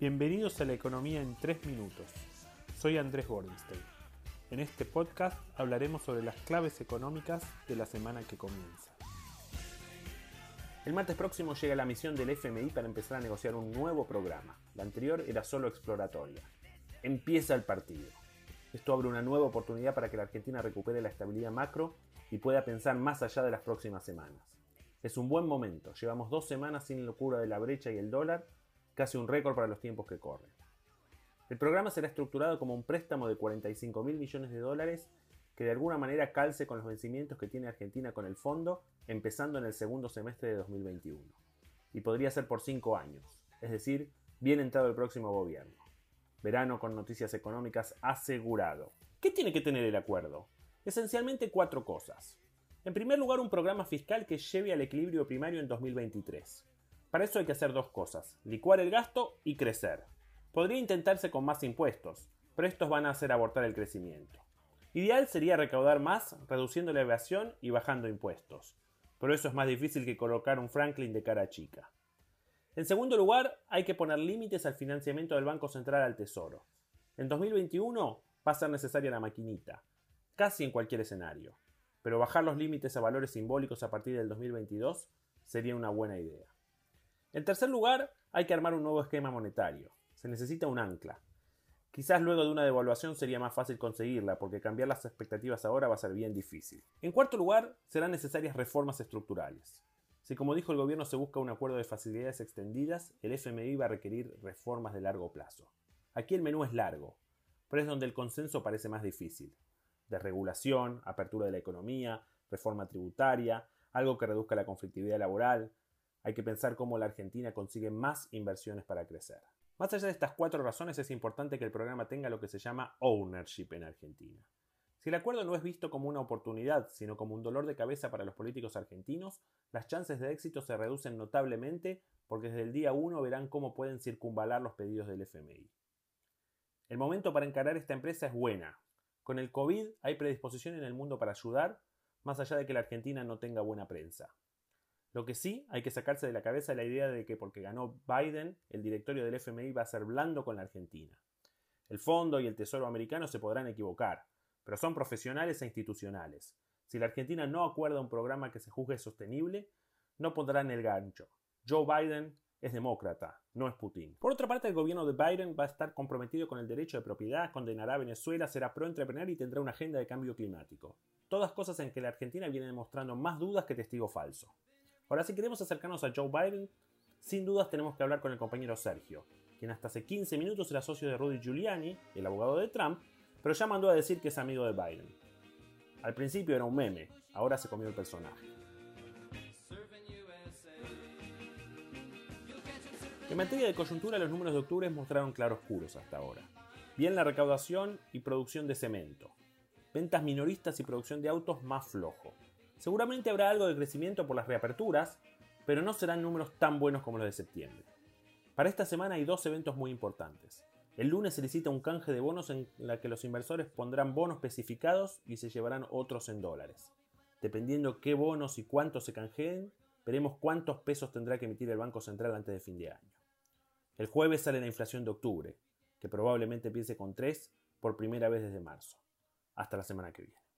Bienvenidos a la economía en 3 minutos. Soy Andrés Gordenstein. En este podcast hablaremos sobre las claves económicas de la semana que comienza. El martes próximo llega la misión del FMI para empezar a negociar un nuevo programa. La anterior era solo exploratoria. Empieza el partido. Esto abre una nueva oportunidad para que la Argentina recupere la estabilidad macro y pueda pensar más allá de las próximas semanas. Es un buen momento. Llevamos dos semanas sin locura de la brecha y el dólar casi un récord para los tiempos que corren. El programa será estructurado como un préstamo de 45 mil millones de dólares que de alguna manera calce con los vencimientos que tiene Argentina con el fondo, empezando en el segundo semestre de 2021. Y podría ser por cinco años, es decir, bien entrado el próximo gobierno. Verano con noticias económicas asegurado. ¿Qué tiene que tener el acuerdo? Esencialmente cuatro cosas. En primer lugar, un programa fiscal que lleve al equilibrio primario en 2023. Para eso hay que hacer dos cosas, licuar el gasto y crecer. Podría intentarse con más impuestos, pero estos van a hacer abortar el crecimiento. Ideal sería recaudar más, reduciendo la evasión y bajando impuestos, pero eso es más difícil que colocar un Franklin de cara chica. En segundo lugar, hay que poner límites al financiamiento del Banco Central al Tesoro. En 2021 va a ser necesaria la maquinita, casi en cualquier escenario, pero bajar los límites a valores simbólicos a partir del 2022 sería una buena idea. En tercer lugar, hay que armar un nuevo esquema monetario. Se necesita un ancla. Quizás luego de una devaluación sería más fácil conseguirla, porque cambiar las expectativas ahora va a ser bien difícil. En cuarto lugar, serán necesarias reformas estructurales. Si como dijo el gobierno se busca un acuerdo de facilidades extendidas, el FMI va a requerir reformas de largo plazo. Aquí el menú es largo, pero es donde el consenso parece más difícil. Desregulación, apertura de la economía, reforma tributaria, algo que reduzca la conflictividad laboral, hay que pensar cómo la Argentina consigue más inversiones para crecer. Más allá de estas cuatro razones, es importante que el programa tenga lo que se llama ownership en Argentina. Si el acuerdo no es visto como una oportunidad, sino como un dolor de cabeza para los políticos argentinos, las chances de éxito se reducen notablemente porque desde el día 1 verán cómo pueden circunvalar los pedidos del FMI. El momento para encarar esta empresa es buena. Con el COVID hay predisposición en el mundo para ayudar, más allá de que la Argentina no tenga buena prensa. Lo que sí hay que sacarse de la cabeza la idea de que porque ganó Biden, el directorio del FMI va a ser blando con la Argentina. El fondo y el Tesoro americano se podrán equivocar, pero son profesionales e institucionales. Si la Argentina no acuerda un programa que se juzgue sostenible, no pondrán el gancho. Joe Biden es demócrata, no es Putin. Por otra parte, el gobierno de Biden va a estar comprometido con el derecho de propiedad, condenará a Venezuela, será pro-entrepreneur y tendrá una agenda de cambio climático. Todas cosas en que la Argentina viene demostrando más dudas que testigo falso. Ahora, si queremos acercarnos a Joe Biden, sin dudas tenemos que hablar con el compañero Sergio, quien hasta hace 15 minutos era socio de Rudy Giuliani, el abogado de Trump, pero ya mandó a decir que es amigo de Biden. Al principio era un meme, ahora se comió el personaje. En materia de coyuntura, los números de octubre mostraron claroscuros hasta ahora. Bien la recaudación y producción de cemento. Ventas minoristas y producción de autos más flojo. Seguramente habrá algo de crecimiento por las reaperturas, pero no serán números tan buenos como los de septiembre. Para esta semana hay dos eventos muy importantes. El lunes se licita un canje de bonos en la que los inversores pondrán bonos especificados y se llevarán otros en dólares. Dependiendo qué bonos y cuántos se canjeen, veremos cuántos pesos tendrá que emitir el Banco Central antes de fin de año. El jueves sale la inflación de octubre, que probablemente empiece con 3 por primera vez desde marzo. Hasta la semana que viene.